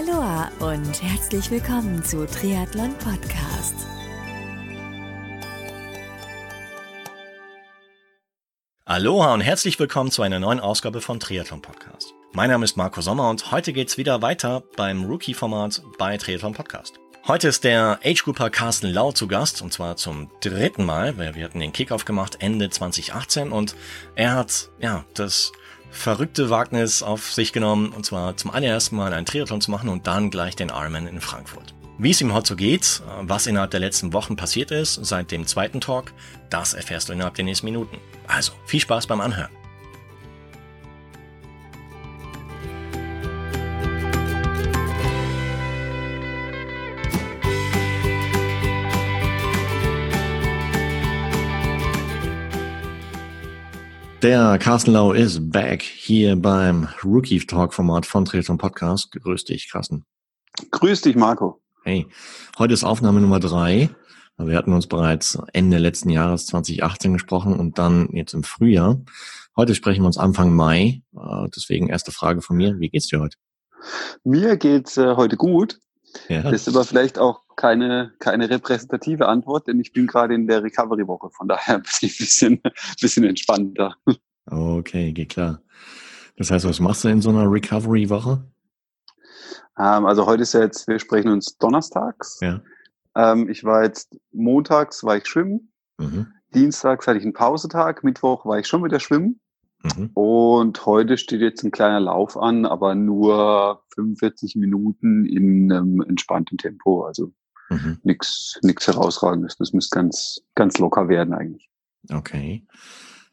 Aloha und herzlich willkommen zu Triathlon Podcast. Aloha und herzlich willkommen zu einer neuen Ausgabe von Triathlon Podcast. Mein Name ist Marco Sommer und heute geht's wieder weiter beim Rookie-Format bei Triathlon Podcast. Heute ist der Age-Grouper Carsten Lau zu Gast und zwar zum dritten Mal, weil wir hatten den Kickoff gemacht Ende 2018 und er hat ja das verrückte Wagnis auf sich genommen, und zwar zum allerersten Mal einen Triathlon zu machen und dann gleich den Ironman in Frankfurt. Wie es ihm heute so geht, was innerhalb der letzten Wochen passiert ist, seit dem zweiten Talk, das erfährst du innerhalb der nächsten Minuten. Also, viel Spaß beim Anhören. Der Carsten Lau ist back hier beim Rookie Talk Format von Triathlon Podcast. Grüß dich, Carsten. Grüß dich, Marco. Hey, heute ist Aufnahme Nummer drei. Wir hatten uns bereits Ende letzten Jahres 2018 gesprochen und dann jetzt im Frühjahr. Heute sprechen wir uns Anfang Mai. Äh, deswegen erste Frage von mir. Wie geht's dir heute? Mir geht's äh, heute gut. Ja. Das ist aber vielleicht auch keine, keine repräsentative Antwort, denn ich bin gerade in der Recovery-Woche, von daher bin ich ein bisschen, bisschen entspannter. Okay, geht klar. Das heißt, was machst du in so einer Recovery-Woche? Ähm, also heute ist ja jetzt, wir sprechen uns donnerstags. Ja. Ähm, ich war jetzt montags war ich schwimmen, mhm. dienstags hatte ich einen Pausetag, Mittwoch war ich schon wieder schwimmen. Mhm. Und heute steht jetzt ein kleiner Lauf an, aber nur 45 Minuten in einem entspannten Tempo. Also mhm. nichts nix herausragendes. Das müsste ganz, ganz locker werden eigentlich. Okay.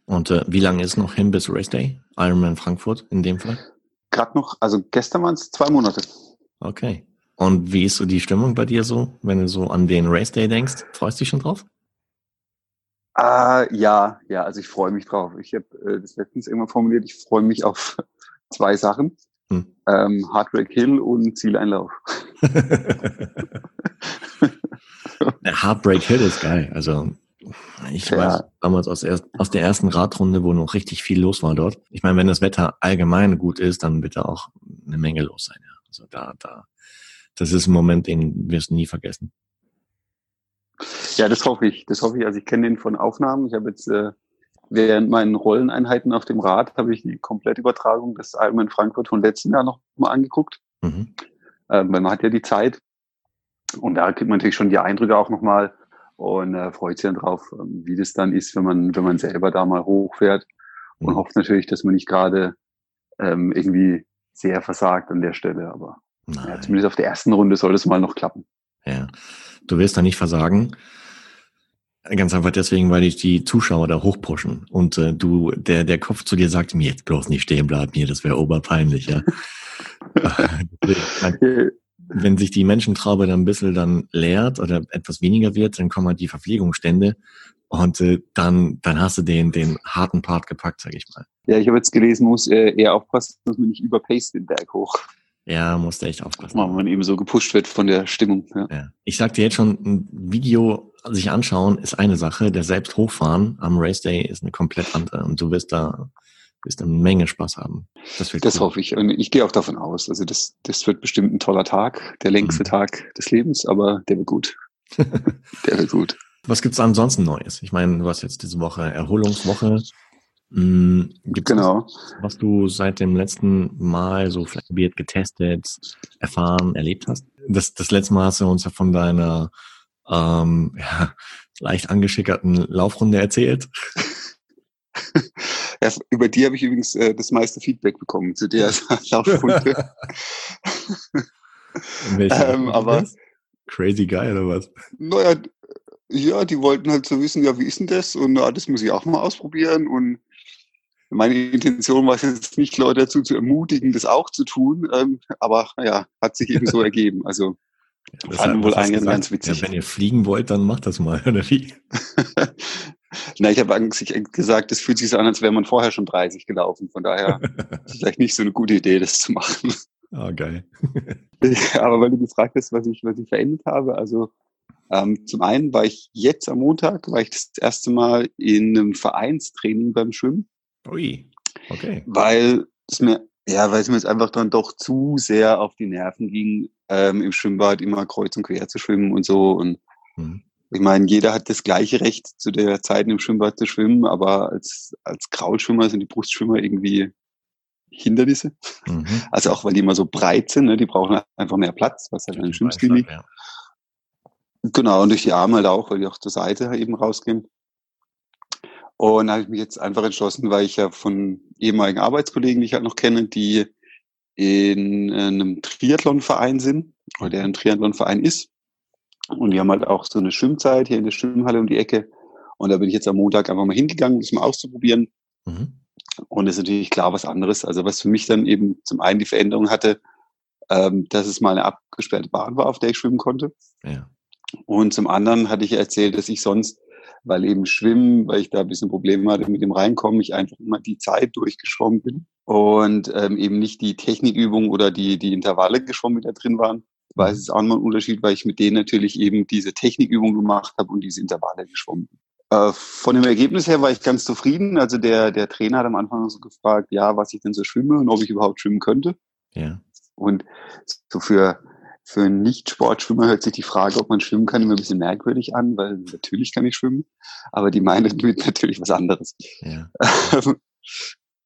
Und äh, wie lange ist noch hin bis Race Day? Ironman Frankfurt in dem Fall? Gerade noch, also gestern waren es zwei Monate. Okay. Und wie ist so die Stimmung bei dir so, wenn du so an den Race Day denkst? Freust du dich schon drauf? Ah, ja, ja, also ich freue mich drauf. Ich habe äh, das letztens irgendwann formuliert, ich freue mich auf zwei Sachen. Hm. Ähm, Heartbreak Hill und Zieleinlauf. Heartbreak Hill ist geil. Also ich ja. weiß damals aus, erst, aus der ersten Radrunde, wo noch richtig viel los war dort. Ich meine, wenn das Wetter allgemein gut ist, dann wird da auch eine Menge los sein. Ja. Also da, da, das ist ein Moment, den wirst du nie vergessen. Ja, das hoffe ich. Das hoffe ich. Also ich kenne den von Aufnahmen. Ich habe jetzt äh, während meinen Rolleneinheiten auf dem Rad habe ich die Komplettübertragung des Ironman Frankfurt von letzten Jahr noch mal angeguckt. Mhm. Ähm, weil man hat ja die Zeit. Und da kriegt man natürlich schon die Eindrücke auch nochmal und äh, freut sich dann drauf, ähm, wie das dann ist, wenn man, wenn man selber da mal hochfährt und mhm. hofft natürlich, dass man nicht gerade ähm, irgendwie sehr versagt an der Stelle. Aber ja, zumindest auf der ersten Runde soll es mal noch klappen. Ja, du wirst da nicht versagen. Ganz einfach deswegen, weil dich die Zuschauer da hochpushen und äh, du, der, der Kopf zu dir sagt, mir jetzt bloß nicht stehen bleiben hier, das wäre oberpeinlich, ja. Wenn sich die Menschentraube dann ein bisschen dann leert oder etwas weniger wird, dann kommen halt die Verpflegungsstände und äh, dann, dann hast du den, den harten Part gepackt, sag ich mal. Ja, ich habe jetzt gelesen, muss äh, eher aufpassen, dass man nicht überpaced den Berg hoch. Ja, musst du echt aufpassen. Wenn man eben so gepusht wird von der Stimmung. Ja. ja. Ich sag dir jetzt schon, ein Video sich anschauen ist eine Sache, der selbst hochfahren am Race Day ist eine komplett andere und du wirst da wirst eine Menge Spaß haben. Das, wird das cool. hoffe ich und ich gehe auch davon aus. Also das, das wird bestimmt ein toller Tag, der längste mhm. Tag des Lebens, aber der wird gut. der wird gut. Was gibt's ansonsten Neues? Ich meine, du hast jetzt diese Woche Erholungswoche. Mhm. Gibt genau. Was, was du seit dem letzten Mal so vielleicht getestet, erfahren, erlebt hast? Das, das letzte Mal hast du uns ja von deiner ähm, ja, leicht angeschickerten Laufrunde erzählt. Ja, über die habe ich übrigens äh, das meiste Feedback bekommen zu der Laufrunde. ähm, aber crazy geil oder was? Naja, ja, die wollten halt so wissen, ja, wie ist denn das? Und na, das muss ich auch mal ausprobieren. Und meine Intention war es jetzt nicht, Leute dazu zu ermutigen, das auch zu tun, ähm, aber ja, hat sich eben so ergeben. Also ja, fanden wohl einige ganz witzig. Ja, wenn ihr fliegen wollt, dann macht das mal, oder wie? Na, ich habe eigentlich gesagt, es fühlt sich so an, als wäre man vorher schon 30 gelaufen. Von daher ist es vielleicht nicht so eine gute Idee, das zu machen. Ah, oh, geil. aber weil du gefragt hast, was ich, was ich verändert habe, also ähm, zum einen war ich jetzt am Montag, war ich das erste Mal in einem Vereinstraining beim Schwimmen. Ui, okay. Weil es mir Ja, weil es mir jetzt einfach dann doch zu sehr auf die Nerven ging, ähm, im Schwimmbad immer kreuz und quer zu schwimmen und so. Und mhm. ich meine, jeder hat das gleiche Recht, zu der Zeit im Schwimmbad zu schwimmen, aber als, als Kraulschwimmer sind die Brustschwimmer irgendwie Hindernisse. Mhm. Also auch, weil die immer so breit sind, ne? die brauchen einfach mehr Platz, was halt an den Schwimmstil liegt. Ja. Genau, und durch die Arme halt auch, weil die auch zur Seite eben rausgehen. Und da habe ich mich jetzt einfach entschlossen, weil ich ja von ehemaligen Arbeitskollegen, die ich halt noch kenne, die in einem Triathlonverein sind, oder der ein Triathlonverein ist. Und die haben halt auch so eine Schwimmzeit hier in der Schwimmhalle um die Ecke. Und da bin ich jetzt am Montag einfach mal hingegangen, das mal auszuprobieren. Mhm. Und das ist natürlich klar was anderes. Also was für mich dann eben zum einen die Veränderung hatte, ähm, dass es mal eine abgesperrte Bahn war, auf der ich schwimmen konnte. Ja. Und zum anderen hatte ich erzählt, dass ich sonst weil eben Schwimmen, weil ich da ein bisschen Probleme hatte mit dem Reinkommen, ich einfach immer die Zeit durchgeschwommen bin und ähm, eben nicht die Technikübung oder die, die Intervalle geschwommen, die da drin waren. Weil es ist auch nochmal ein Unterschied, weil ich mit denen natürlich eben diese Technikübung gemacht habe und diese Intervalle geschwommen bin. Äh, von dem Ergebnis her war ich ganz zufrieden. Also der, der Trainer hat am Anfang so gefragt, ja, was ich denn so schwimme und ob ich überhaupt schwimmen könnte. Ja. Und so für für einen Nicht-Sportschwimmer hört sich die Frage, ob man schwimmen kann, immer ein bisschen merkwürdig an, weil natürlich kann ich schwimmen, aber die meinen damit natürlich was anderes. Ja.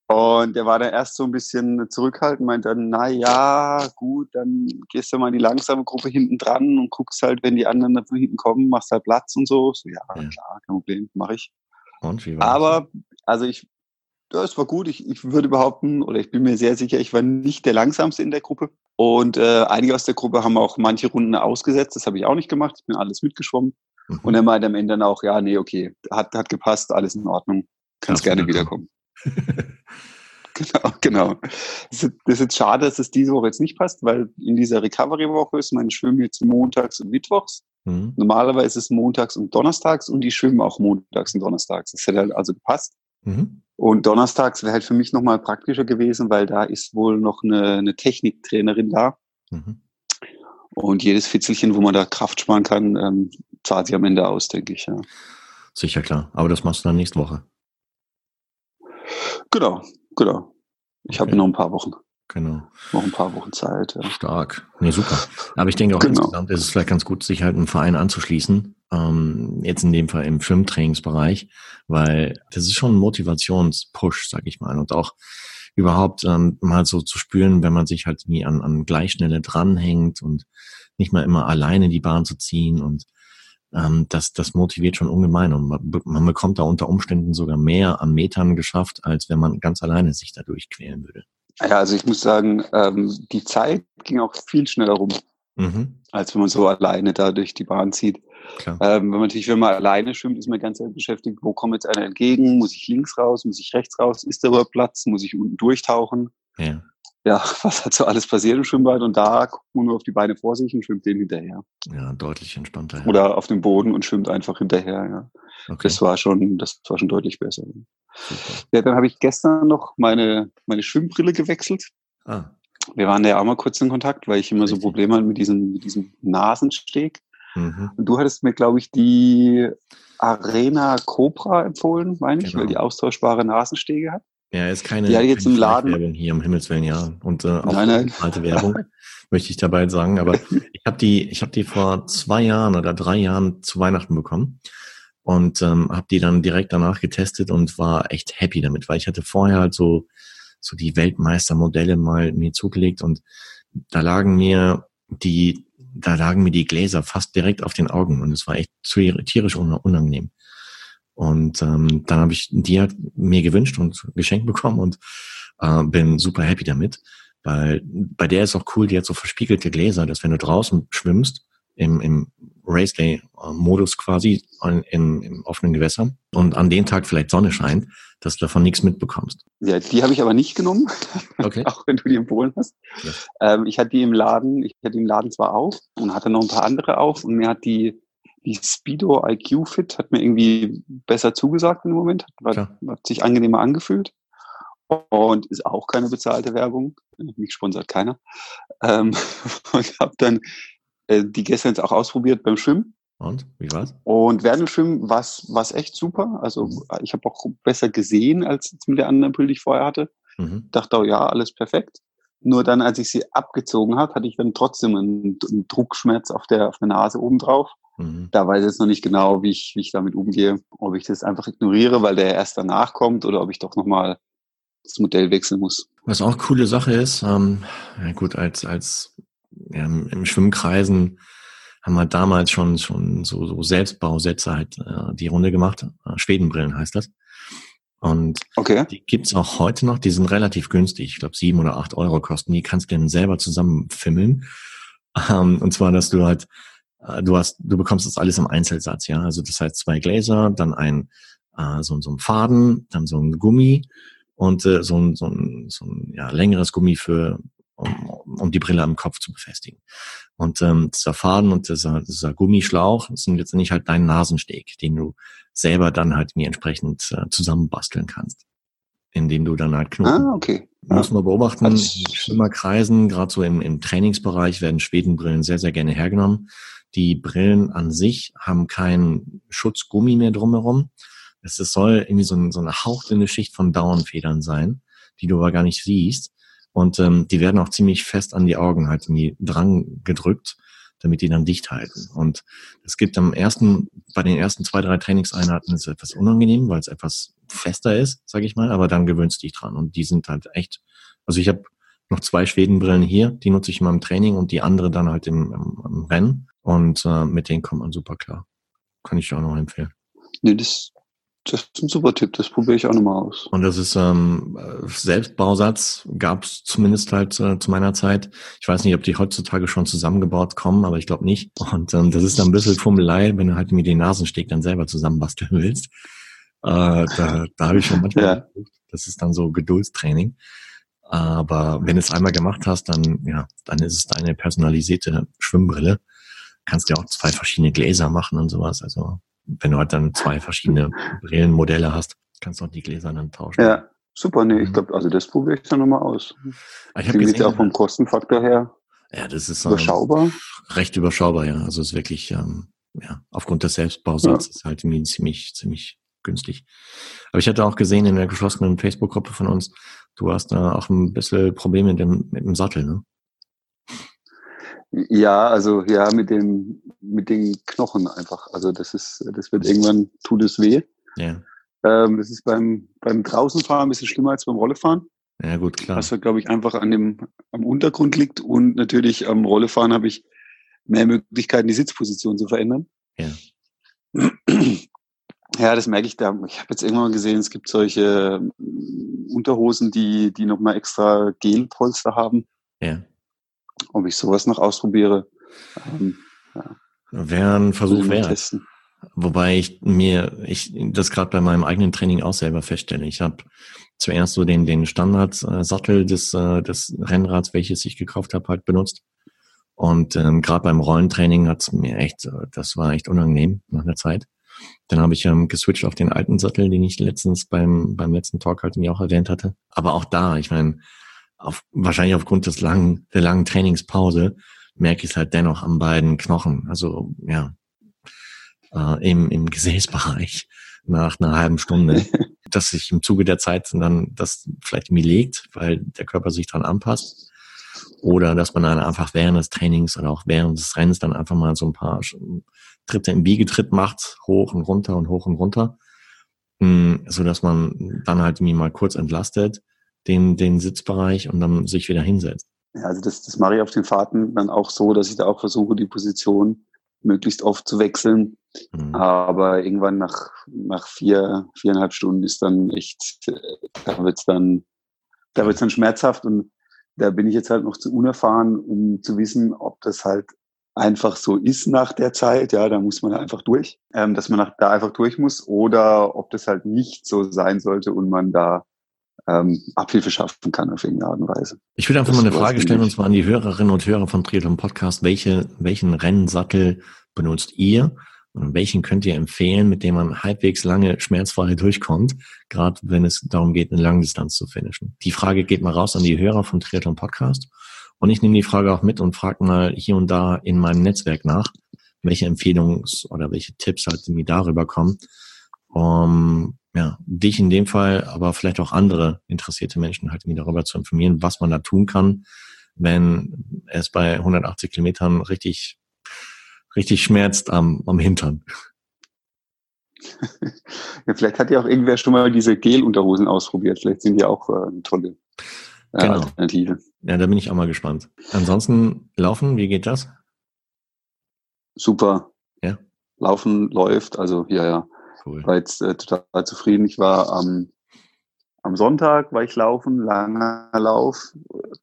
Und der war dann erst so ein bisschen zurückhaltend, meint dann, na ja, gut, dann gehst du mal in die langsame Gruppe hinten dran und guckst halt, wenn die anderen da von hinten kommen, machst halt Platz und so. So, ja, ja. klar, kein Problem, mache ich. Und wie war Aber, also ich, ja, es war gut. Ich, ich würde behaupten, oder ich bin mir sehr sicher, ich war nicht der langsamste in der Gruppe. Und äh, einige aus der Gruppe haben auch manche Runden ausgesetzt. Das habe ich auch nicht gemacht. Ich bin alles mitgeschwommen. Mhm. Und er meinte am Ende dann auch, ja, nee, okay, hat, hat gepasst, alles in Ordnung. Kannst gerne wiederkommen. genau, genau. Das ist, das ist jetzt schade, dass es diese Woche jetzt nicht passt, weil in dieser Recovery-Woche ist mein Schwimmen jetzt montags und mittwochs. Mhm. Normalerweise ist es montags und donnerstags und die schwimmen auch montags und donnerstags. Das hätte halt also gepasst. Mhm. Und donnerstags wäre halt für mich nochmal praktischer gewesen, weil da ist wohl noch eine, eine Techniktrainerin da. Mhm. Und jedes Fitzelchen, wo man da Kraft sparen kann, ähm, zahlt sich am Ende aus, denke ich. Ja. Sicher, klar. Aber das machst du dann nächste Woche. Genau, genau. Ich okay. habe noch ein paar Wochen. Genau. Noch ein paar Wochen Zeit. Ja. Stark. Nee, super. Aber ich denke auch genau. insgesamt ist es vielleicht ganz gut, sich halt einem Verein anzuschließen. Ähm, jetzt in dem Fall im Schwimmtrainingsbereich, weil das ist schon ein Motivationspush, sag ich mal. Und auch überhaupt ähm, mal so zu spüren, wenn man sich halt nie an, an Gleichschnelle dranhängt und nicht mal immer alleine die Bahn zu ziehen und ähm, das, das motiviert schon ungemein und man, man bekommt da unter Umständen sogar mehr an Metern geschafft, als wenn man ganz alleine sich da durchquälen würde. Ja, also ich muss sagen, ähm, die Zeit ging auch viel schneller rum, mhm. als wenn man so alleine da durch die Bahn zieht. Ähm, wenn man natürlich, wenn man alleine schwimmt, ist man ganz beschäftigt, wo kommt jetzt einer entgegen? Muss ich links raus? Muss ich rechts raus? Ist da überhaupt Platz? Muss ich unten durchtauchen? Ja. Ja, was hat so alles passiert im Schwimmbad? Und da guckt man nur auf die Beine vor sich und schwimmt denen hinterher. Ja, deutlich entspannter. Ja. Oder auf dem Boden und schwimmt einfach hinterher, ja. Okay. Das war schon, das war schon deutlich besser. Super. Ja, dann habe ich gestern noch meine, meine Schwimmbrille gewechselt. Ah. Wir waren ja auch mal kurz in Kontakt, weil ich immer Richtig. so Probleme hatte mit diesem, mit diesem Nasensteg. Mhm. Und du hattest mir, glaube ich, die Arena Cobra empfohlen, meine ich, genau. weil die austauschbare Nasenstege hat. Ja, ist keine, die jetzt keine im Laden Werbung hier um Himmels Willen, ja. Und äh, auch nein, nein. alte Werbung, möchte ich dabei sagen. Aber ich habe die, ich habe die vor zwei Jahren oder drei Jahren zu Weihnachten bekommen und ähm, habe die dann direkt danach getestet und war echt happy damit, weil ich hatte vorher halt so so die Weltmeistermodelle mal mir zugelegt und da lagen mir die da lagen mir die Gläser fast direkt auf den Augen und es war echt tierisch unangenehm. Und ähm, dann habe ich die halt mir gewünscht und geschenkt bekommen und äh, bin super happy damit, weil bei der ist auch cool, die hat so verspiegelte Gläser, dass wenn du draußen schwimmst, im, im Race Day Modus quasi in, im offenen Gewässer und an dem Tag vielleicht Sonne scheint, dass du davon nichts mitbekommst. Ja, die habe ich aber nicht genommen, okay. auch wenn du die empfohlen hast. Ja. Ähm, ich hatte die im Laden, ich hatte den Laden zwar auf und hatte noch ein paar andere auf und mir hat die die Speedo IQ Fit hat mir irgendwie besser zugesagt im Moment, hat, hat sich angenehmer angefühlt und ist auch keine bezahlte Werbung. Mich sponsert keiner. Ähm, und habe dann äh, die gestern jetzt auch ausprobiert beim Schwimmen. Und wie war's? Und während dem Schwimmen war es echt super. Also mhm. ich habe auch besser gesehen als mit der anderen Brille, die ich vorher hatte. Mhm. Dachte auch, ja, alles perfekt. Nur dann, als ich sie abgezogen habe, hatte ich dann trotzdem einen, einen Druckschmerz auf der, auf der Nase oben drauf. Mhm. Da weiß ich jetzt noch nicht genau, wie ich, wie ich damit umgehe. Ob ich das einfach ignoriere, weil der erst danach kommt oder ob ich doch nochmal das Modell wechseln muss. Was auch coole Sache ist, ähm, ja gut, als, als ja, im Schwimmkreisen haben wir damals schon, schon so, so Selbstbausätze halt äh, die Runde gemacht. Äh, Schwedenbrillen heißt das. Und okay. die gibt's auch heute noch, die sind relativ günstig. Ich glaube, sieben oder acht Euro kosten. Die kannst du dann selber zusammenfimmeln. Ähm, und zwar, dass du halt, du hast, du bekommst das alles im Einzelsatz, ja. Also das heißt zwei Gläser, dann ein äh, so, so ein Faden, dann so ein Gummi und äh, so ein, so ein, so ein ja, längeres Gummi für um, um die Brille am Kopf zu befestigen. Und ähm, dieser Faden und dieser, dieser Gummischlauch sind letztendlich halt dein Nasensteg, den du selber dann halt mir entsprechend äh, zusammenbasteln kannst. Indem du dann halt Knoten. Ah, okay. Muss man beobachten, also, Schwimmerkreisen, gerade so im, im Trainingsbereich werden Schwedenbrillen sehr, sehr gerne hergenommen. Die Brillen an sich haben keinen Schutzgummi mehr drumherum. Es soll irgendwie so, ein, so eine hauchdünne Schicht von Dauernfedern sein, die du aber gar nicht siehst. Und ähm, die werden auch ziemlich fest an die Augen halt irgendwie dran gedrückt, damit die dann dicht halten. Und es gibt am ersten, bei den ersten zwei, drei Trainingseinheiten ist es etwas unangenehm, weil es etwas fester ist, sage ich mal, aber dann gewöhnst du dich dran. Und die sind halt echt, also ich habe noch zwei Schwedenbrillen hier, die nutze ich in meinem Training und die andere dann halt im, im, im Rennen. Und äh, mit denen kommt man super klar. Kann ich dir auch noch empfehlen. Nee, das, das ist ein super Tipp, das probiere ich auch nochmal aus. Und das ist ähm, Selbstbausatz, gab es zumindest halt äh, zu meiner Zeit. Ich weiß nicht, ob die heutzutage schon zusammengebaut kommen, aber ich glaube nicht. Und ähm, das ist dann ein bisschen Fummelei, wenn du halt mir den Nasensteg dann selber zusammenbasteln willst. Äh, da da habe ich schon manchmal ja. Das ist dann so Geduldstraining. Aber wenn du es einmal gemacht hast, dann, ja, dann ist es deine personalisierte Schwimmbrille. Kannst ja auch zwei verschiedene Gläser machen und sowas. Also wenn du halt dann zwei verschiedene Brillenmodelle hast, kannst du auch die Gläser dann tauschen. Ja, super. Nee, ich mhm. glaube, also das probiere ich dann nochmal aus. Ich habe gesehen, auch vom Kostenfaktor her. Ja, das ist überschaubar. Ähm, recht überschaubar, ja. Also es ist wirklich, ähm, ja, aufgrund des Selbstbausatzes ja. halt irgendwie ziemlich, ziemlich günstig. Aber ich hatte auch gesehen in der geschlossenen Facebook-Gruppe von uns, du hast da auch ein bisschen Probleme mit dem, mit dem Sattel, ne? Ja, also ja, mit dem, mit den Knochen einfach. Also das ist, das wird irgendwann tut es weh. Ja. Ähm, das ist beim, beim Draußenfahren ein bisschen schlimmer als beim Rollefahren. Ja, gut, klar. Was, glaube ich, einfach an dem, am Untergrund liegt. Und natürlich am Rollefahren habe ich mehr Möglichkeiten, die Sitzposition zu verändern. Ja. Ja, das merke ich da. Ich habe jetzt irgendwann mal gesehen, es gibt solche Unterhosen, die, die nochmal extra Gelpolster haben. Ja ob ich sowas noch ausprobiere. Ähm, ja. Wäre ein Versuch wert. Wobei ich mir, ich das gerade bei meinem eigenen Training auch selber feststelle. Ich habe zuerst so den, den Standardsattel des, äh, des Rennrads, welches ich gekauft habe, halt benutzt. Und ähm, gerade beim Rollentraining hat's mir echt, äh, das war echt unangenehm nach einer Zeit. Dann habe ich ähm, geswitcht auf den alten Sattel, den ich letztens beim, beim letzten Talk halt mir auch erwähnt hatte. Aber auch da, ich meine, auf, wahrscheinlich aufgrund des langen, der langen Trainingspause merke ich es halt dennoch an beiden Knochen. Also ja, äh, im, im Gesäßbereich nach einer halben Stunde, dass sich im Zuge der Zeit dann das vielleicht irgendwie legt, weil der Körper sich dran anpasst. Oder dass man dann einfach während des Trainings oder auch während des Rennens dann einfach mal so ein paar Tritte im Biegetritt macht, hoch und runter und hoch und runter, hm, so dass man dann halt irgendwie mal kurz entlastet den, den Sitzbereich und dann sich wieder hinsetzt. Ja, also das, das mache ich auf den Fahrten dann auch so, dass ich da auch versuche, die Position möglichst oft zu wechseln. Mhm. Aber irgendwann nach, nach vier, viereinhalb Stunden ist dann echt, da wird's dann, da wird's dann schmerzhaft und da bin ich jetzt halt noch zu unerfahren, um zu wissen, ob das halt einfach so ist nach der Zeit, ja, da muss man einfach durch, ähm, dass man nach, da einfach durch muss oder ob das halt nicht so sein sollte und man da ähm, Abhilfe schaffen kann auf irgendeine Art und Weise. Ich würde einfach das mal eine Frage stellen, und zwar an die Hörerinnen und Hörer vom Triathlon Podcast. Welche, welchen Rennsattel benutzt ihr? Und welchen könnt ihr empfehlen, mit dem man halbwegs lange schmerzfrei durchkommt, gerade wenn es darum geht, eine Langdistanz zu finishen? Die Frage geht mal raus an die Hörer vom Triathlon Podcast. Und ich nehme die Frage auch mit und frage mal hier und da in meinem Netzwerk nach, welche Empfehlungs- oder welche Tipps halt mir darüber kommen, um ja, dich in dem Fall, aber vielleicht auch andere interessierte Menschen halt irgendwie darüber zu informieren, was man da tun kann, wenn es bei 180 Kilometern richtig, richtig schmerzt am, am Hintern. Ja, vielleicht hat ja auch irgendwer schon mal diese Gel-Unterhosen ausprobiert. Vielleicht sind die auch äh, eine tolle äh, genau. Alternative. Ja, da bin ich auch mal gespannt. Ansonsten laufen, wie geht das? Super. Ja. Laufen läuft, also ja, ja. Cool. War jetzt äh, total zufrieden. Ich war am, am Sonntag war ich laufen, langer Lauf,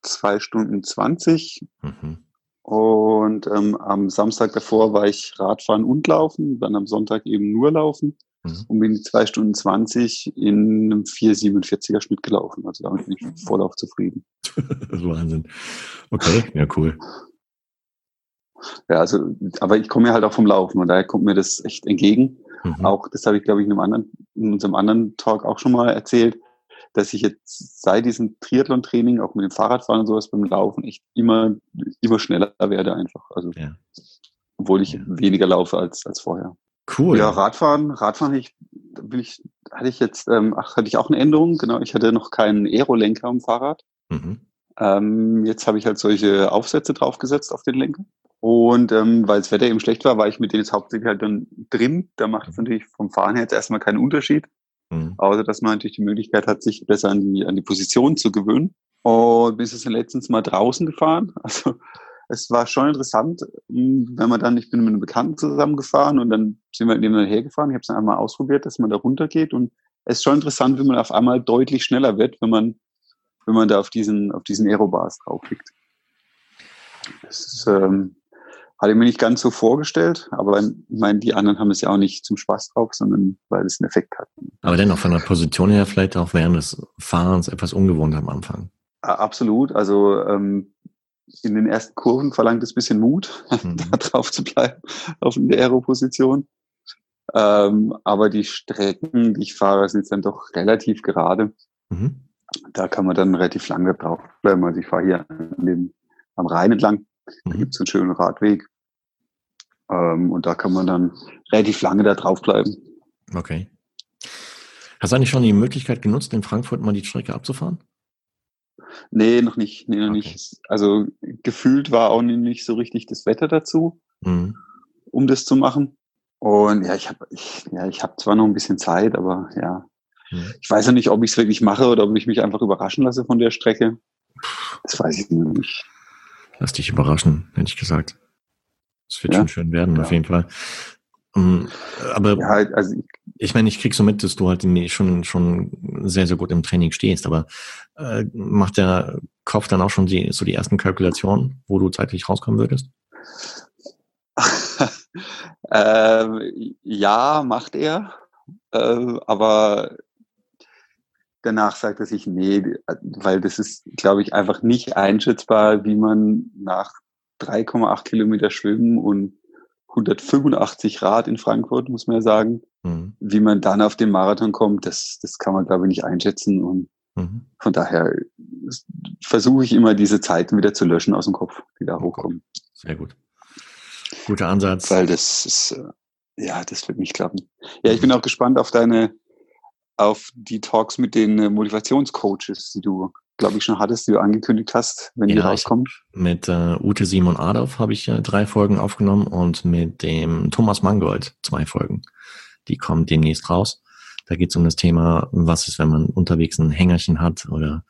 zwei Stunden zwanzig. Mhm. Und ähm, am Samstag davor war ich Radfahren und Laufen, dann am Sonntag eben nur Laufen mhm. und bin zwei Stunden zwanzig in einem 4,47er Schnitt gelaufen. Also damit bin ich voll auf zufrieden. Wahnsinn. Okay, ja, cool. Ja, also, aber ich komme ja halt auch vom Laufen und daher kommt mir das echt entgegen. Mhm. Auch, das habe ich, glaube ich, in, einem anderen, in unserem anderen Talk auch schon mal erzählt, dass ich jetzt seit diesem Triathlon-Training, auch mit dem Fahrradfahren und sowas beim Laufen, echt immer, immer schneller werde einfach. Also, ja. obwohl ich ja. weniger laufe als, als vorher. Cool. Ja, Radfahren, Radfahren ich, bin ich, hatte ich jetzt, ähm, ach, hatte ich auch eine Änderung, genau. Ich hatte noch keinen Aero-Lenker am Fahrrad. Mhm. Ähm, jetzt habe ich halt solche Aufsätze draufgesetzt auf den Lenker. Und ähm, weil das Wetter eben schlecht war, war ich mit denen jetzt hauptsächlich halt dann drin. Da macht es mhm. natürlich vom Fahren her jetzt erstmal keinen Unterschied. Mhm. Außer dass man natürlich die Möglichkeit hat, sich besser an die, an die Position zu gewöhnen. Und bin jetzt letztens mal draußen gefahren. Also es war schon interessant, hm, wenn man dann, ich bin mit einem Bekannten zusammengefahren und dann sind wir nebeneinander hergefahren. Ich habe es dann einmal ausprobiert, dass man da runtergeht. Und es ist schon interessant, wie man auf einmal deutlich schneller wird, wenn man, wenn man da auf diesen, auf diesen Aerobars drauf liegt. Das ist, ähm, hatte ich mir nicht ganz so vorgestellt, aber ich meine, die anderen haben es ja auch nicht zum Spaß drauf, sondern weil es einen Effekt hat. Aber dennoch von der Position her vielleicht auch während des Fahrens etwas ungewohnt am Anfang. Absolut. Also ähm, in den ersten Kurven verlangt es ein bisschen Mut, mhm. da drauf zu bleiben, auf der Aero-Position. Ähm, aber die Strecken, die ich fahre, sind dann doch relativ gerade. Mhm. Da kann man dann relativ lange drauf bleiben. Also ich fahre hier an dem, am Rhein entlang da mhm. gibt es einen schönen Radweg. Ähm, und da kann man dann relativ lange da drauf bleiben. Okay. Hast du eigentlich schon die Möglichkeit genutzt, in Frankfurt mal die Strecke abzufahren? Nee, noch nicht. Nee, noch okay. nicht. Also gefühlt war auch nicht so richtig das Wetter dazu, mhm. um das zu machen. Und ja, ich habe ich, ja, ich hab zwar noch ein bisschen Zeit, aber ja, mhm. ich weiß ja nicht, ob ich es wirklich mache oder ob ich mich einfach überraschen lasse von der Strecke. Das weiß ich nicht. Lass dich überraschen, hätte ich gesagt. Es wird ja? schon schön werden, ja. auf jeden Fall. Um, ähm, aber ja, also ich, ich meine, ich krieg so mit, dass du halt schon schon sehr, sehr gut im Training stehst, aber äh, macht der Kopf dann auch schon die, so die ersten Kalkulationen, wo du zeitlich rauskommen würdest? äh, ja, macht er. Äh, aber danach sagt er sich, nee, weil das ist, glaube ich, einfach nicht einschätzbar, wie man nach 3,8 Kilometer Schwimmen und 185 Rad in Frankfurt, muss man ja sagen, mhm. wie man dann auf den Marathon kommt, das, das kann man, glaube ich, nicht einschätzen. Und mhm. von daher versuche ich immer, diese Zeiten wieder zu löschen aus dem Kopf, die da hochkommen. Sehr gut. Guter Ansatz. Weil das ist, äh, ja, das wird nicht klappen. Ja, ich bin auch gespannt auf deine auf die Talks mit den äh, Motivationscoaches, die du, glaube ich, schon hattest, die du angekündigt hast, wenn ja, die rauskommen. Mit äh, Ute Simon Adolf habe ich äh, drei Folgen aufgenommen und mit dem Thomas Mangold zwei Folgen. Die kommen demnächst raus. Da geht es um das Thema, was ist, wenn man unterwegs ein Hängerchen hat oder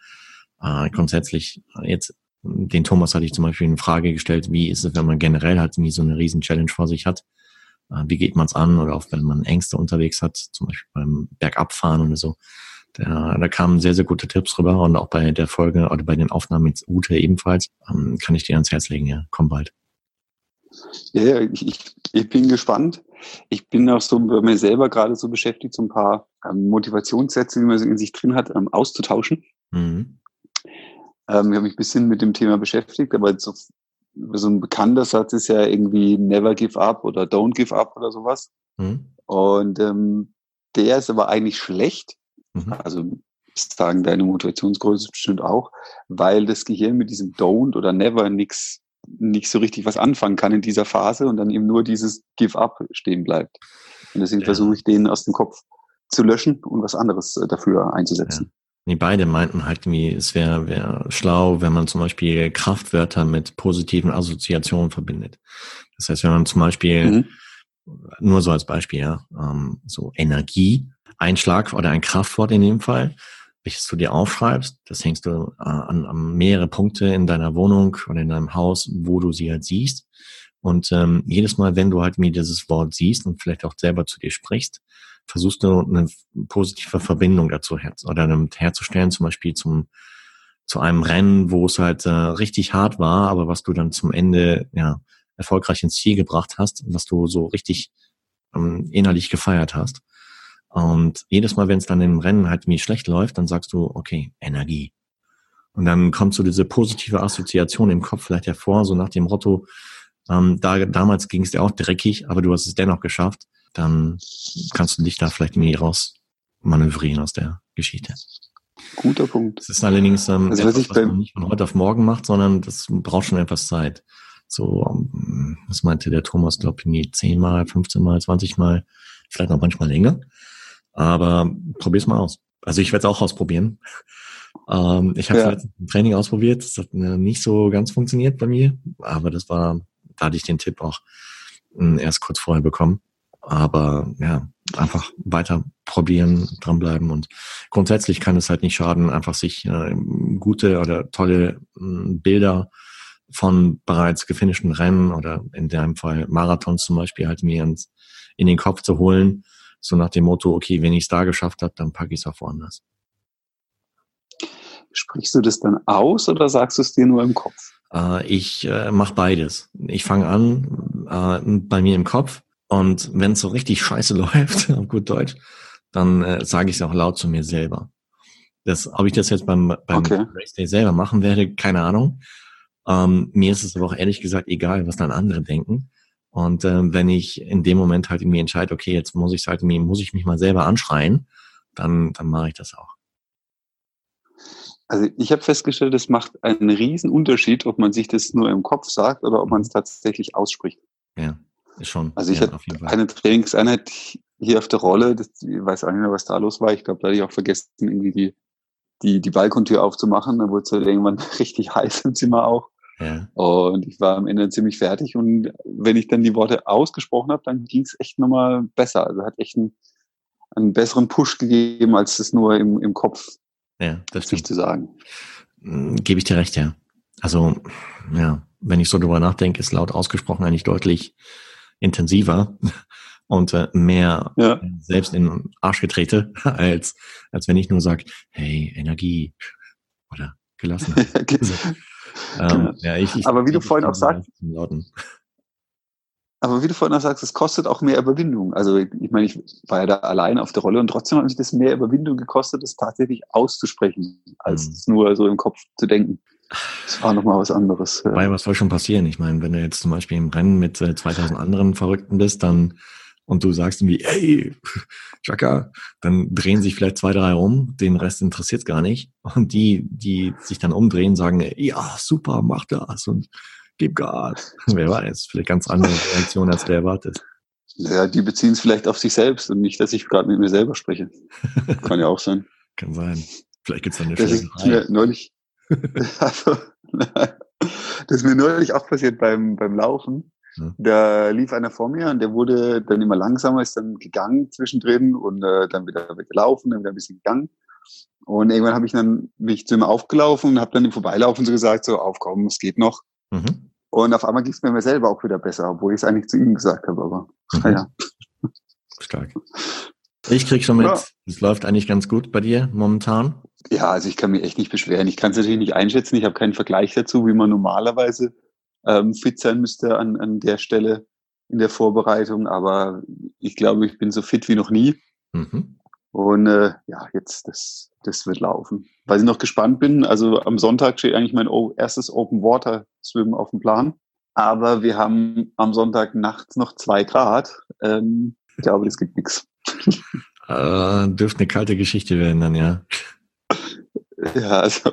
äh, grundsätzlich jetzt den Thomas hatte ich zum Beispiel eine Frage gestellt, wie ist es, wenn man generell halt nie so eine riesen Challenge vor sich hat äh, wie geht man es an oder auch wenn man Ängste unterwegs hat, zum Beispiel beim Bergabfahren oder so. Da, da kamen sehr, sehr gute Tipps rüber und auch bei der Folge oder bei den Aufnahmen mit Ute ebenfalls. Ähm, kann ich dir ans Herz legen, ja. Komm bald. Ja, ich, ich, bin gespannt. Ich bin auch so bei mir selber gerade so beschäftigt, so ein paar ähm, Motivationssätze, die man in sich drin hat, ähm, auszutauschen. Mhm. Ähm, ich habe mich ein bisschen mit dem Thema beschäftigt, aber so so ein bekannter Satz ist ja irgendwie never give up oder don't give up oder sowas. Mhm. Und ähm, der ist aber eigentlich schlecht. Mhm. Also sagen deine Motivationsgröße bestimmt auch, weil das Gehirn mit diesem don't oder never nichts nicht so richtig was anfangen kann in dieser Phase und dann eben nur dieses give up stehen bleibt. Und deswegen ja. versuche ich den aus dem Kopf zu löschen und was anderes äh, dafür einzusetzen. Nee, beide meinten halt irgendwie, es wäre wär schlau, wenn man zum Beispiel Kraftwörter mit positiven Assoziationen verbindet. Das heißt, wenn man zum Beispiel, mhm. nur so als Beispiel, ja, ähm, so Energie, ein Schlag oder ein Kraftwort in dem Fall, welches du dir aufschreibst, das hängst du äh, an, an mehrere Punkte in deiner Wohnung oder in deinem Haus, wo du sie halt siehst. Und ähm, jedes Mal, wenn du halt mir dieses Wort siehst und vielleicht auch selber zu dir sprichst, versuchst du eine positive Verbindung dazu her oder herzustellen, zum Beispiel zum zu einem Rennen, wo es halt äh, richtig hart war, aber was du dann zum Ende ja erfolgreich ins Ziel gebracht hast, was du so richtig ähm, innerlich gefeiert hast. Und jedes Mal, wenn es dann im Rennen halt mir schlecht läuft, dann sagst du, okay, Energie. Und dann kommt so diese positive Assoziation im Kopf vielleicht hervor, so nach dem Motto, ähm, da, damals ging es dir auch dreckig, aber du hast es dennoch geschafft dann kannst du dich da vielleicht irgendwie raus manövrieren aus der Geschichte. Guter Punkt. Das ist allerdings ähm, also, etwas, was, was man nicht von heute auf morgen macht, sondern das braucht schon etwas Zeit. So, ähm, was meinte der Thomas, glaube ich, zehnmal, 15 Mal, 20 Mal, vielleicht noch manchmal länger. Aber probier's mal aus. Also ich werde es auch ausprobieren. Ähm, ich habe ja. ein Training ausprobiert, das hat äh, nicht so ganz funktioniert bei mir, aber das war, da hatte ich den Tipp auch äh, erst kurz vorher bekommen. Aber ja, einfach weiter probieren, dranbleiben und grundsätzlich kann es halt nicht schaden, einfach sich äh, gute oder tolle äh, Bilder von bereits gefinischten Rennen oder in deinem Fall Marathons zum Beispiel halt mir ins, in den Kopf zu holen, so nach dem Motto, okay, wenn ich es da geschafft habe, dann packe ich es auch woanders. Sprichst du das dann aus oder sagst du es dir nur im Kopf? Äh, ich äh, mache beides. Ich fange an äh, bei mir im Kopf und wenn es so richtig scheiße läuft, auf gut Deutsch, dann äh, sage ich es auch laut zu mir selber. Das, ob ich das jetzt beim, beim okay. Race Day selber machen werde, keine Ahnung. Ähm, mir ist es aber auch ehrlich gesagt egal, was dann andere denken. Und äh, wenn ich in dem Moment halt mir entscheide, okay, jetzt muss ich halt muss ich mich mal selber anschreien, dann, dann mache ich das auch. Also ich habe festgestellt, es macht einen riesen Unterschied, ob man sich das nur im Kopf sagt oder ob man es tatsächlich ausspricht. Ja. Schon. Also ich ja, hatte eine Trainingseinheit hier auf der Rolle, das, ich weiß auch nicht mehr, was da los war. Ich glaube, da hatte ich auch vergessen, irgendwie die, die, die Balkontür aufzumachen. Da wurde es halt irgendwann richtig heiß im Zimmer auch. Ja. Und ich war am Ende ziemlich fertig. Und wenn ich dann die Worte ausgesprochen habe, dann ging es echt nochmal besser. Also hat echt einen, einen besseren Push gegeben, als es nur im, im Kopf ja, das stimmt. zu sagen. Hm, gebe ich dir recht, ja. Also, ja, wenn ich so drüber nachdenke, ist laut ausgesprochen eigentlich deutlich intensiver und äh, mehr ja. selbst in den Arsch getrete, als, als wenn ich nur sage, hey, Energie oder gelassen. ähm, ja, ich, ich, aber wie du vorhin auch sagst, aber wie du vorhin auch sagst, es kostet auch mehr Überwindung. Also ich meine, ich war ja da allein auf der Rolle und trotzdem hat mich das mehr Überwindung gekostet, das tatsächlich auszusprechen, als mhm. nur so im Kopf zu denken. Das war nochmal was anderes. Ja. Weil was soll schon passieren? Ich meine, wenn du jetzt zum Beispiel im Rennen mit äh, 2000 anderen Verrückten bist, dann und du sagst irgendwie, hey, Chaka, dann drehen sich vielleicht zwei, drei um, den Rest interessiert gar nicht. Und die, die sich dann umdrehen, sagen, ja, super, mach das und gib Gas. Wer weiß, vielleicht ganz andere Reaktion, als du erwartet. Ja, die beziehen es vielleicht auf sich selbst und nicht, dass ich gerade mit mir selber spreche. Kann ja auch sein. Kann sein. Vielleicht gibt's dann eine das ist mir neulich, also, das ist mir neulich auch passiert beim, beim Laufen. Ja. Da lief einer vor mir und der wurde dann immer langsamer, ist dann gegangen zwischendrin und äh, dann wieder gelaufen, dann wieder ein bisschen gegangen. Und irgendwann habe ich dann mich zu ihm aufgelaufen und habe dann im Vorbeilaufen so gesagt, so aufkommen, es geht noch. Mhm. Und auf einmal ging es mir selber auch wieder besser, obwohl ich es eigentlich zu ihm gesagt habe, aber mhm. naja. Stark. Ich krieg schon mit, ja. es läuft eigentlich ganz gut bei dir momentan. Ja, also ich kann mich echt nicht beschweren. Ich kann es natürlich nicht einschätzen. Ich habe keinen Vergleich dazu, wie man normalerweise ähm, fit sein müsste an, an der Stelle in der Vorbereitung. Aber ich glaube, ich bin so fit wie noch nie. Mhm. Und äh, ja, jetzt, das, das wird laufen. Weil ich noch gespannt bin, also am Sonntag steht eigentlich mein erstes Open Water Swim auf dem Plan. Aber wir haben am Sonntag nachts noch zwei Grad. Ähm, ich glaube, das gibt nichts. Äh, dürfte eine kalte Geschichte werden dann, ja. Ja, also,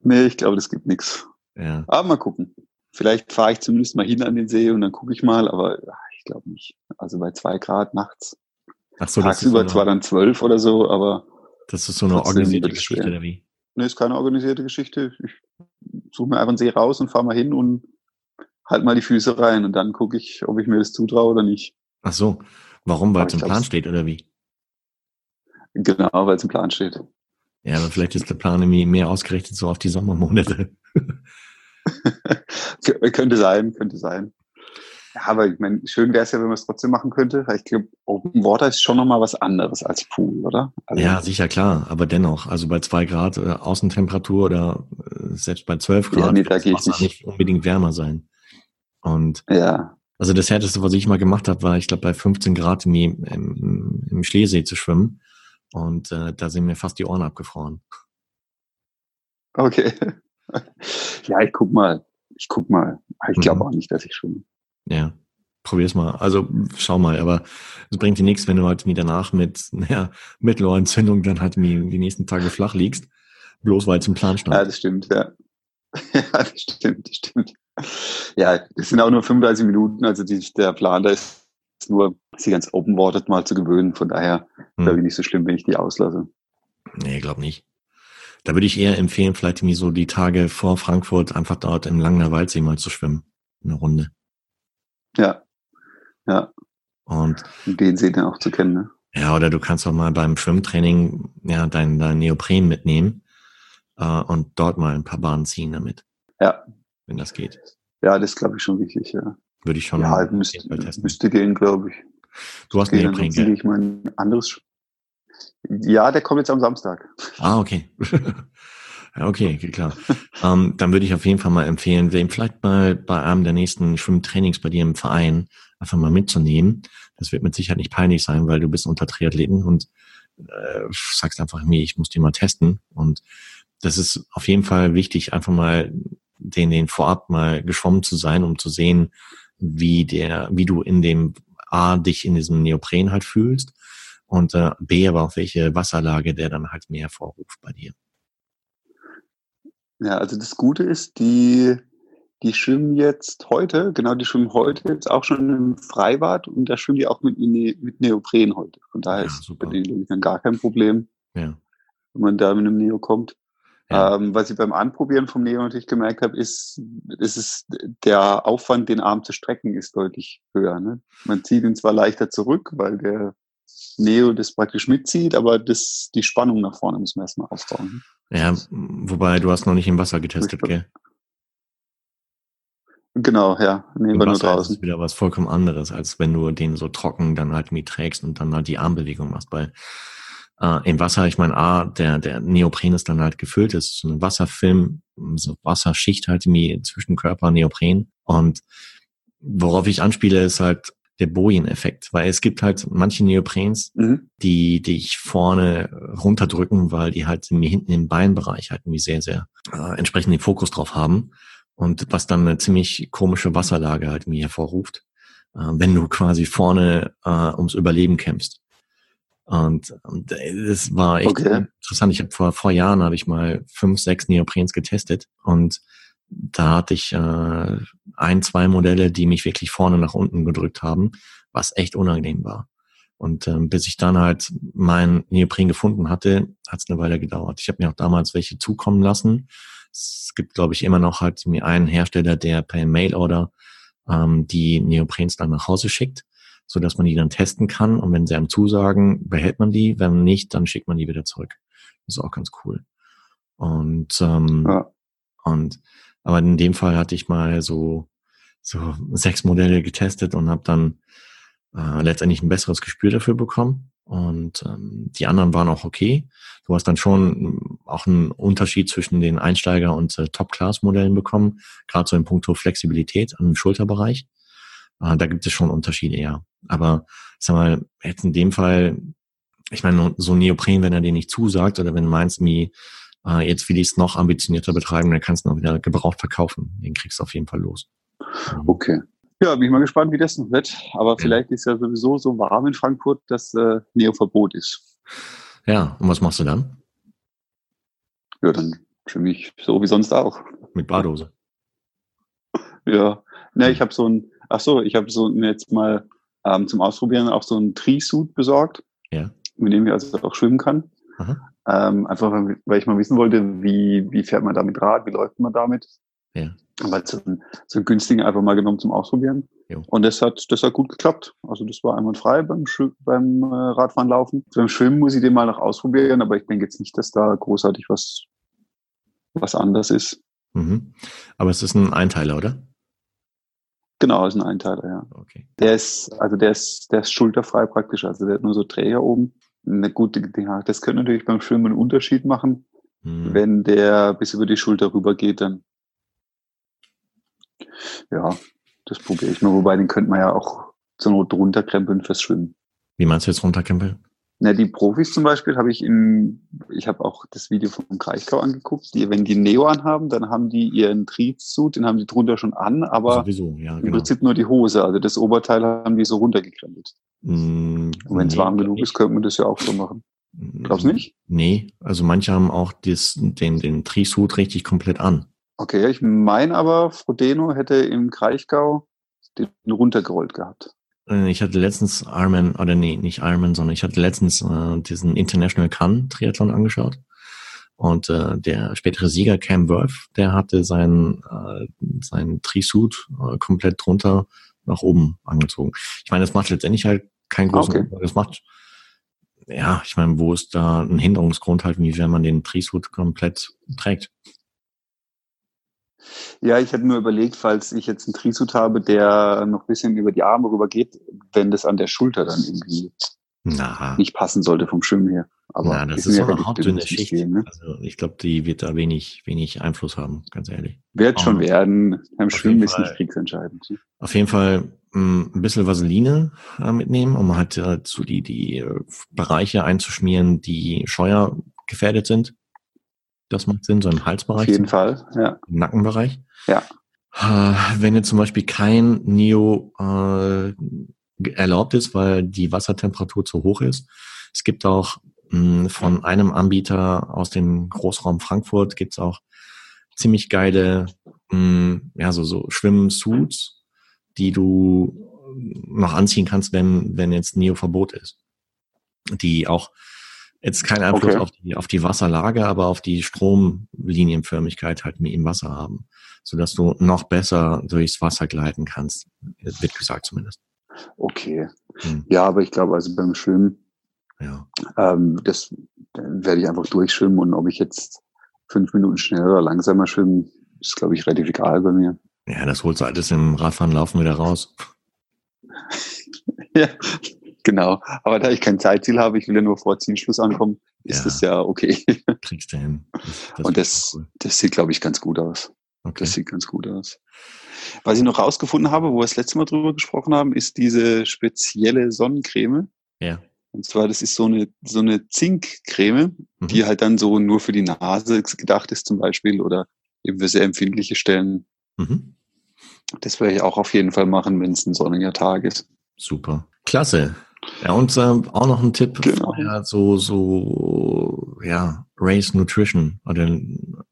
nee, ich glaube, das gibt nichts. Ja. Aber mal gucken. Vielleicht fahre ich zumindest mal hin an den See und dann gucke ich mal, aber ich glaube nicht. Also bei zwei Grad nachts. Ach so, tagsüber so zwar dann zwölf oder so, aber. Das ist so eine organisierte Geschichte, oder wie? Nee, ist keine organisierte Geschichte. Ich suche mir einfach einen See raus und fahre mal hin und halt mal die Füße rein und dann gucke ich, ob ich mir das zutraue oder nicht. Ach so. Warum? Weil es im Plan steht, oder wie? Genau, weil es im Plan steht. Ja, aber vielleicht ist der Plan irgendwie mehr ausgerichtet so auf die Sommermonate. könnte sein, könnte sein. Ja, aber ich meine, schön wäre es ja, wenn man es trotzdem machen könnte. Ich glaube, Open Water ist schon nochmal was anderes als Pool, oder? Also ja, sicher, klar. Aber dennoch, also bei zwei Grad äh, Außentemperatur oder äh, selbst bei zwölf Grad ja, nee, da geht nicht. nicht unbedingt wärmer sein. Und ja. also das härteste, was ich mal gemacht habe, war, ich glaube, bei 15 Grad im, im, im Schlesee zu schwimmen. Und äh, da sind mir fast die Ohren abgefroren. Okay. ja, ich guck mal. Ich guck mal. Ich glaube mhm. auch nicht, dass ich schwimme. Ja, probier's mal. Also schau mal, aber es bringt dir nichts, wenn du halt mir danach mit naja, Mittelohrentzündung dann halt mir die nächsten Tage flach liegst, bloß weil es im Plan stand. Ja, das stimmt, ja. Ja, das stimmt, das stimmt. Ja, das sind auch nur 35 Minuten, also die, der Plan, da ist nur, sie ganz open water mal zu gewöhnen. Von daher hm. glaube ich nicht so schlimm, wenn ich die auslasse. Nee, glaub nicht. Da würde ich eher empfehlen, vielleicht irgendwie so die Tage vor Frankfurt einfach dort im Langner Waldsee mal zu schwimmen. Eine Runde. Ja. Ja. Und den See dann auch zu kennen, ne? Ja, oder du kannst auch mal beim Schwimmtraining ja dein, dein Neopren mitnehmen äh, und dort mal ein paar Bahnen ziehen damit. Ja. Wenn das geht. Ja, das glaube ich schon wichtig, ja. Würde ich schon ja, halt müsste, müsste gehen, glaube ich. Du hast okay, Neopren, gell? Ich mein anderes. Ja, der kommt jetzt am Samstag. Ah, okay. ja, okay, klar. ähm, dann würde ich auf jeden Fall mal empfehlen, den vielleicht mal bei einem der nächsten Schwimmtrainings bei dir im Verein einfach mal mitzunehmen. Das wird mit Sicherheit nicht peinlich sein, weil du bist unter Triathleten und äh, sagst einfach mir, ich muss die mal testen. Und das ist auf jeden Fall wichtig, einfach mal den, den vorab mal geschwommen zu sein, um zu sehen, wie der, wie du in dem A dich in diesem Neopren halt fühlst und äh, B aber auch welche Wasserlage der dann halt mehr hervorruft bei dir. Ja, also das Gute ist, die, die schwimmen jetzt heute, genau, die schwimmen heute jetzt auch schon im Freibad und da schwimmen die auch mit, mit Neopren heute. Von daher ja, ist bei denen dann gar kein Problem, ja. wenn man da mit einem Neo kommt. Ja. Ähm, was ich beim Anprobieren vom Neo natürlich gemerkt habe, ist, ist es, der Aufwand, den Arm zu strecken, ist deutlich höher. Ne? Man zieht ihn zwar leichter zurück, weil der Neo das praktisch mitzieht, aber das, die Spannung nach vorne muss man erstmal aufbauen. Ne? Ja, wobei du hast noch nicht im Wasser getestet, gell? Genau, ja. Nee, war nur draußen. ist wieder was vollkommen anderes, als wenn du den so trocken dann halt mitträgst und dann halt die Armbewegung machst, weil äh, Im Wasser, ich meine, A, der, der Neopren ist dann halt gefüllt, ist so ein Wasserfilm, so Wasserschicht halt irgendwie zwischen Körper und Neopren. Und worauf ich anspiele, ist halt der Bojen-Effekt, weil es gibt halt manche Neoprens, mhm. die dich vorne runterdrücken, weil die halt irgendwie hinten im Beinbereich halt irgendwie sehr, sehr äh, entsprechend den Fokus drauf haben und was dann eine ziemlich komische Wasserlage halt irgendwie hervorruft, äh, wenn du quasi vorne äh, ums Überleben kämpfst. Und, und das war echt okay. interessant. Ich habe vor, vor Jahren habe ich mal fünf, sechs Neoprens getestet und da hatte ich äh, ein, zwei Modelle, die mich wirklich vorne nach unten gedrückt haben, was echt unangenehm war. Und ähm, bis ich dann halt mein Neopren gefunden hatte, hat es eine Weile gedauert. Ich habe mir auch damals welche zukommen lassen. Es gibt, glaube ich, immer noch halt mir einen Hersteller, der per Mail-Order ähm, die Neoprens dann nach Hause schickt so dass man die dann testen kann. Und wenn sie einem zusagen, behält man die. Wenn nicht, dann schickt man die wieder zurück. Das ist auch ganz cool. Und, ähm, ja. und aber in dem Fall hatte ich mal so, so sechs Modelle getestet und habe dann äh, letztendlich ein besseres Gespür dafür bekommen. Und ähm, die anderen waren auch okay. Du hast dann schon auch einen Unterschied zwischen den Einsteiger- und äh, Top-Class-Modellen bekommen, gerade so in puncto Flexibilität im Schulterbereich. Äh, da gibt es schon Unterschiede, ja. Aber ich sag mal, jetzt in dem Fall, ich meine, so ein Neopren, wenn er dir nicht zusagt oder wenn du meinst, wie äh, jetzt will ich es noch ambitionierter betreiben, dann kannst du noch wieder gebraucht verkaufen. Den kriegst du auf jeden Fall los. Okay. Ja, bin ich mal gespannt, wie das noch wird. Aber vielleicht ist ja sowieso so warm in Frankfurt, dass äh, Neo-Verbot ist. Ja, und was machst du dann? Ja, dann für mich so wie sonst auch. Mit Badose. Ja, ne, ich habe so ein, ach so, ich habe so jetzt mal ähm, zum Ausprobieren auch so einen Tree-Suit besorgt, Ja. mit dem ich also auch schwimmen kann. Ähm, einfach, weil ich mal wissen wollte, wie, wie fährt man damit Rad, wie läuft man damit. Ja. Aber so ein, so ein günstigen einfach mal genommen zum Ausprobieren. Jo. Und das hat, das hat gut geklappt. Also das war einwandfrei beim, beim äh, Radfahren laufen. Beim Schwimmen muss ich den mal noch ausprobieren, aber ich denke jetzt nicht, dass da großartig was, was anders ist. Mhm. Aber es ist ein Einteiler, oder? Genau, ist ein Einteiler, ja. Okay. Der ist, also der ist, der ist schulterfrei praktisch. Also der hat nur so Träger oben. Eine gute, ja, das könnte natürlich beim Schwimmen einen Unterschied machen. Mhm. Wenn der bis über die Schulter rüber geht, dann ja, das probiere ich mal. Wobei den könnte man ja auch zur Not runterkrempeln fürs Schwimmen. Wie meinst du jetzt runterkrempeln? Na, die Profis zum Beispiel habe ich im, ich habe auch das Video vom Kraichgau angeguckt. Die, wenn die Neo anhaben, dann haben die ihren Triebsuit, den haben die drunter schon an, aber Sowieso, ja, im genau. Prinzip nur die Hose. Also das Oberteil haben die so runtergekrempelt. Mm, Und wenn es nee, warm genug ist, könnte man das ja auch so machen. Mm, Glaubst du nicht? Nee, also manche haben auch das, den, den Trisuit richtig komplett an. Okay, ich meine aber, Frodeno hätte im Kraichgau den runtergerollt gehabt. Äh, Ich hatte letztens Ironman, oder nee, nicht Ironman, sondern ich hatte letztens äh, diesen International Cannes Triathlon angeschaut. Und äh, der spätere Sieger Cam Worth, der hatte seinen, äh, seinen Trisuit äh, komplett drunter nach oben angezogen. Ich meine, das macht letztendlich halt keinen großen Okay. Unterschied. Das macht, ja, ich meine, wo ist da ein Hinderungsgrund halt, wie wenn man den Trisuit komplett trägt? Ja, ich hätte nur überlegt, falls ich jetzt einen Trisut habe, der noch ein bisschen über die Arme rüber geht, wenn das an der Schulter dann irgendwie Na, nicht passen sollte vom Schwimmen her. Aber na das ist ja so eine hautdünne Schicht. System, ne? Also ich glaube, die wird da wenig, wenig Einfluss haben, ganz ehrlich. Wird schon Oh. werden. Beim Schwimmen ist nicht kriegsentscheidend. Auf jeden Fall mh, ein bisschen Vaseline äh, mitnehmen, um halt äh, so die, die äh, Bereiche einzuschmieren, die scheuergefährdet sind. Das macht Sinn, so im Auf Halsbereich, jeden Fall, ja. im Nackenbereich. Ja. Äh, Wenn jetzt zum Beispiel kein Neo äh, erlaubt ist, weil die Wassertemperatur zu hoch ist. Es gibt auch mh, von einem Anbieter aus dem Großraum Frankfurt gibt's auch ziemlich geile, mh, ja, so, so Schwimmsuits, die du noch anziehen kannst, wenn, wenn jetzt Neo-Verbot ist. Die auch jetzt keinen Einfluss Okay. auf die, auf die Wasserlage, aber auf die Stromlinienförmigkeit halt im Wasser haben, sodass du noch besser durchs Wasser gleiten kannst, wird gesagt zumindest. Okay. Hm. Ja, aber ich glaube, also beim Schwimmen, Ja. ähm, das werde ich einfach durchschwimmen und ob ich jetzt fünf Minuten schneller oder langsamer schwimmen, ist, glaube ich, relativ egal bei mir. ja, das holst du alles im Radfahren laufen wieder raus. Ja, genau. Aber da ich kein Zeitziel habe, ich will ja nur vor Zielschluss ankommen, ist Ja. das ja okay. Kriegst du hin. Das, das Und das, cool. das sieht, glaube ich, ganz gut aus. Okay. Das sieht ganz gut aus. Was ich noch rausgefunden habe, wo wir das letzte Mal drüber gesprochen haben, ist diese spezielle Sonnencreme. Ja. Und zwar, das ist so eine, so eine Zinkcreme, Mhm. die halt dann so nur für die Nase gedacht ist zum Beispiel oder eben für sehr empfindliche Stellen. Mhm. Das werde ich auch auf jeden Fall machen, wenn es ein sonniger Tag ist. Super. Klasse. Ja, und ähm, auch noch ein Tipp Genau. vorher, so, so, ja, Race Nutrition oder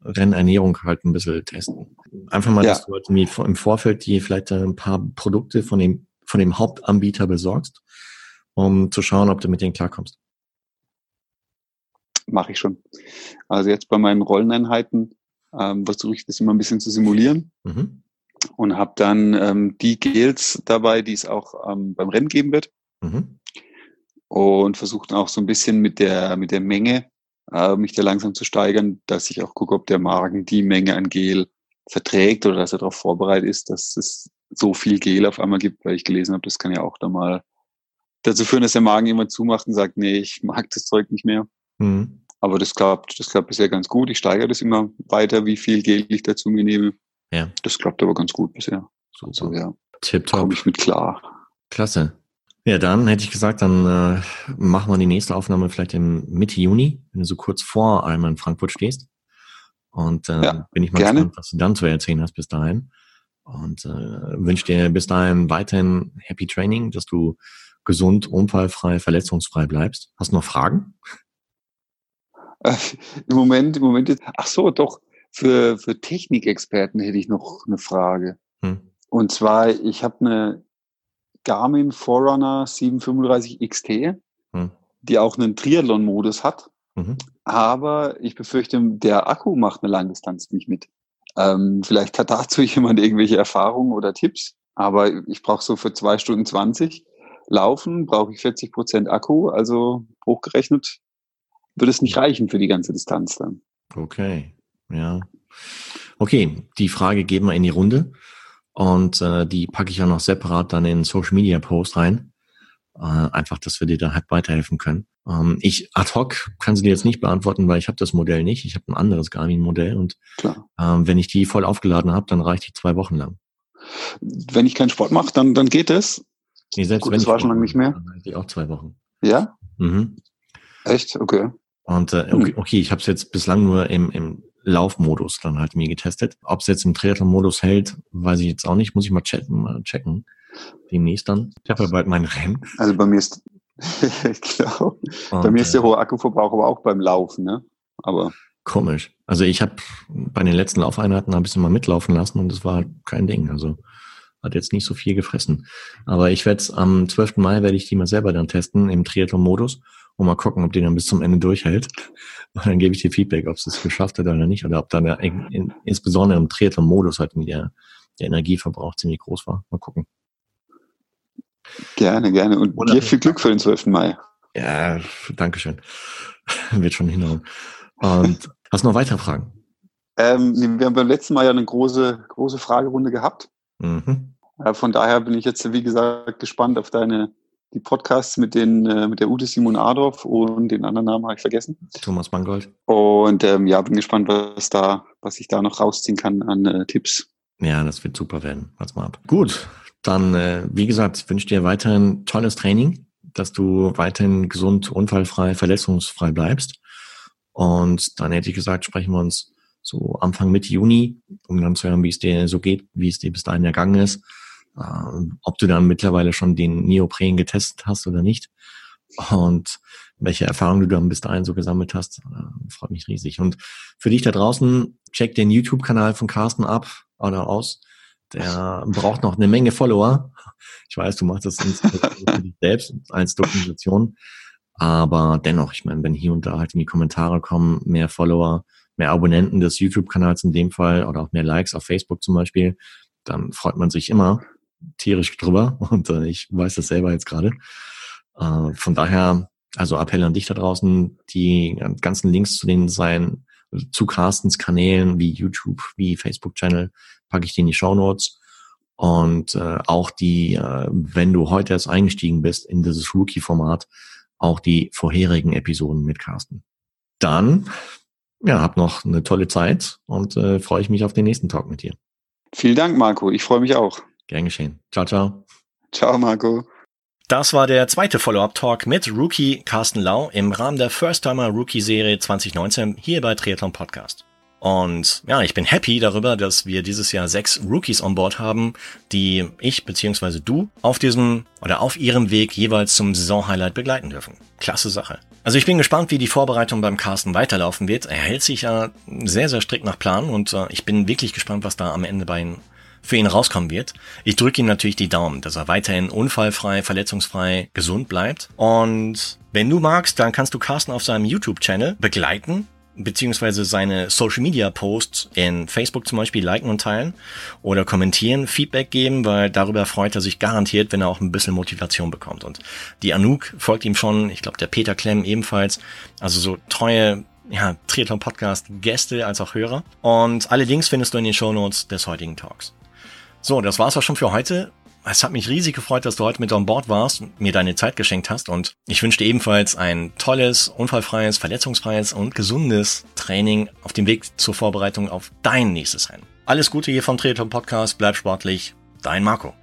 Rennernährung halt ein bisschen testen. Einfach mal, Ja. dass du halt im Vor- im Vorfeld die vielleicht ein paar Produkte von dem, von dem Hauptanbieter besorgst, um zu schauen, ob du mit denen klarkommst. Mache ich schon. Also jetzt bei meinen Rolleneinheiten ähm, versuche ich das immer ein bisschen zu simulieren. Mhm. und habe dann ähm, die Gels dabei, die es auch ähm, beim Rennen geben wird Mhm. Und versucht auch so ein bisschen mit der mit der Menge äh, mich da langsam zu steigern, dass ich auch gucke, ob der Magen die Menge an Gel verträgt oder dass er darauf vorbereitet ist, dass es so viel Gel auf einmal gibt, weil ich gelesen habe, das kann ja auch dann mal dazu führen, dass der Magen immer zumacht und sagt, nee, ich mag das Zeug nicht mehr. Mhm. Aber das klappt, das klappt bisher ganz gut. Ich steigere das immer weiter, wie viel Gel ich dazu mir nehme. Ja. Das klappt aber ganz gut bisher. Super. So, ja, Tipptopp. komme ich mit klar. Klasse. Ja, dann hätte ich gesagt, dann äh, machen wir die nächste Aufnahme vielleicht im Mitte Juni, wenn du so kurz vor einmal in Frankfurt stehst. Und äh, Ja, bin ich mal gerne. gespannt, was du dann zu erzählen hast bis dahin. Und äh, wünsche dir bis dahin weiterhin Happy Training, dass du gesund, unfallfrei, verletzungsfrei bleibst. Hast du noch Fragen? Äh, Im Moment, im Moment jetzt, ach so, doch, für, für Technikexperten hätte ich noch eine Frage. Hm. Und zwar, ich habe eine, Garmin Forerunner 735 XT, hm. die auch einen Triathlon-Modus hat. Mhm. Aber ich befürchte, der Akku macht eine Langdistanz nicht mit. Ähm, vielleicht hat dazu jemand irgendwelche Erfahrungen oder Tipps. Aber ich brauche so für zwei Stunden 20 Laufen, brauche ich 40 Prozent Akku. Also hochgerechnet würde es nicht reichen für die ganze Distanz dann. Okay, ja. Okay, die Frage geben wir in die Runde und äh, die packe ich auch noch separat dann in Social Media Post rein. Äh, einfach, dass wir dir da halt weiterhelfen können. Ähm, ich ad hoc kann sie dir jetzt nicht beantworten, weil ich habe das Modell nicht. Ich habe ein anderes Garmin-Modell und ähm, wenn ich die voll aufgeladen habe, dann reicht die zwei Wochen lang. Wenn ich keinen Sport mache, dann, dann geht es. Nee, selbst Gut, wenn das war schon lange nicht mehr. Dann reicht die auch zwei Wochen. Ja? Mhm. Echt? Okay. Und äh, okay, okay, ich habe es jetzt bislang nur im, im Laufmodus dann halt mir getestet. Ob es jetzt im Triathlon-Modus hält, weiß ich jetzt auch nicht. Muss ich mal checken. Mal checken. Demnächst dann. Ich habe ja bald mein Rennen. Also bei mir ist, genau. bei mir ist der äh, hohe Akkuverbrauch aber auch beim Laufen, ne? Aber komisch. Also ich habe bei den letzten Laufeinheiten ein bisschen mal mitlaufen lassen und das war kein Ding. Also hat jetzt nicht so viel gefressen. Aber ich werde am 12. Mai werde ich die mal selber dann testen im Triathlon-Modus und mal gucken, ob die dann bis zum Ende durchhält. Und dann gebe ich dir Feedback, ob es es geschafft hat oder nicht, oder ob dann in, in, insbesondere im Triathlon-Modus halt der, der Energieverbrauch ziemlich groß war. Mal gucken. Gerne, gerne. Und Wunderbar. dir viel Glück für den 12. Mai. Ja, danke schön. Wird schon hinhauen. Und hast du noch weitere Fragen? Ähm, wir haben beim letzten Mal ja eine große, große Fragerunde gehabt. Mhm. Äh, von daher bin ich jetzt, wie gesagt, gespannt auf deine die Podcasts mit den äh, mit der Ute Simon Adorf und den anderen Namen habe ich vergessen. Thomas Mangold. Und ähm, ja, bin gespannt, was da, was ich da noch rausziehen kann an äh, Tipps. Ja, das wird super werden. Warte mal ab. Gut, dann äh, wie gesagt, ich wünsche dir weiterhin tolles Training, dass du weiterhin gesund, unfallfrei, verletzungsfrei bleibst. Und dann hätte ich gesagt, sprechen wir uns so Anfang Mitte Juni, um dann zu hören, wie es dir so geht, wie es dir bis dahin ergangen ist ob du dann mittlerweile schon den Neopren getestet hast oder nicht und welche Erfahrungen du dann bis dahin so gesammelt hast, äh, freut mich riesig. Und für dich da draußen, check den YouTube-Kanal von Carsten ab oder aus. Der braucht noch eine Menge Follower. Ich weiß, du machst das für dich selbst als Dokumentation. Aber dennoch, ich meine, wenn hier und da halt in die Kommentare kommen, mehr Follower, mehr Abonnenten des YouTube-Kanals in dem Fall oder auch mehr Likes auf Facebook zum Beispiel, dann freut man sich immer tierisch drüber und äh, ich weiß das selber jetzt gerade. Äh, von daher, also Appell an dich da draußen, die ganzen Links zu den sein, zu Carstens Kanälen wie YouTube, wie Facebook-Channel, packe ich dir in die Show Notes. Und äh, auch die, äh, wenn du heute erst eingestiegen bist in dieses Rookie-Format, auch die vorherigen Episoden mit Carsten. Dann, ja, hab noch eine tolle Zeit und äh, freue ich mich auf den nächsten Talk mit dir. Vielen Dank, Marco. Ich freue mich auch. Gern geschehen. Ciao, ciao. Ciao, Marco. Das war der zweite Follow-up-Talk mit Rookie Carsten Lau im Rahmen der First-Timer Rookie-Serie 2019 hier bei Triathlon Podcast. Und ja, ich bin happy darüber, dass wir dieses Jahr sechs Rookies on Board haben, die ich bzw. du auf diesem oder auf ihrem Weg jeweils zum Saisonhighlight begleiten dürfen. Klasse Sache. Also ich bin gespannt, wie die Vorbereitung beim Carsten weiterlaufen wird. Er hält sich ja sehr, sehr strikt nach Plan und äh, ich bin wirklich gespannt, was da am Ende bei ihm für ihn rauskommen wird. Ich drücke ihm natürlich die Daumen, dass er weiterhin unfallfrei, verletzungsfrei, gesund bleibt. Und wenn du magst, dann kannst du Carsten auf seinem YouTube-Channel begleiten beziehungsweise seine Social Media Posts in Facebook zum Beispiel liken und teilen oder kommentieren, Feedback geben, weil darüber freut er sich garantiert, wenn er auch ein bisschen Motivation bekommt. Und die Anouk folgt ihm schon, ich glaube der Peter Klemm ebenfalls, also so treue ja, Triathlon Podcast Gäste als auch Hörer. Und alle Links findest du in den Show Notes des heutigen Talks. So, das war's auch schon für heute. Es hat mich riesig gefreut, dass du heute mit on Board warst und mir deine Zeit geschenkt hast. Und ich wünsche dir ebenfalls ein tolles, unfallfreies, verletzungsfreies und gesundes Training auf dem Weg zur Vorbereitung auf dein nächstes Rennen. Alles Gute hier vom Triathlon Podcast. Bleib sportlich. Dein Marco.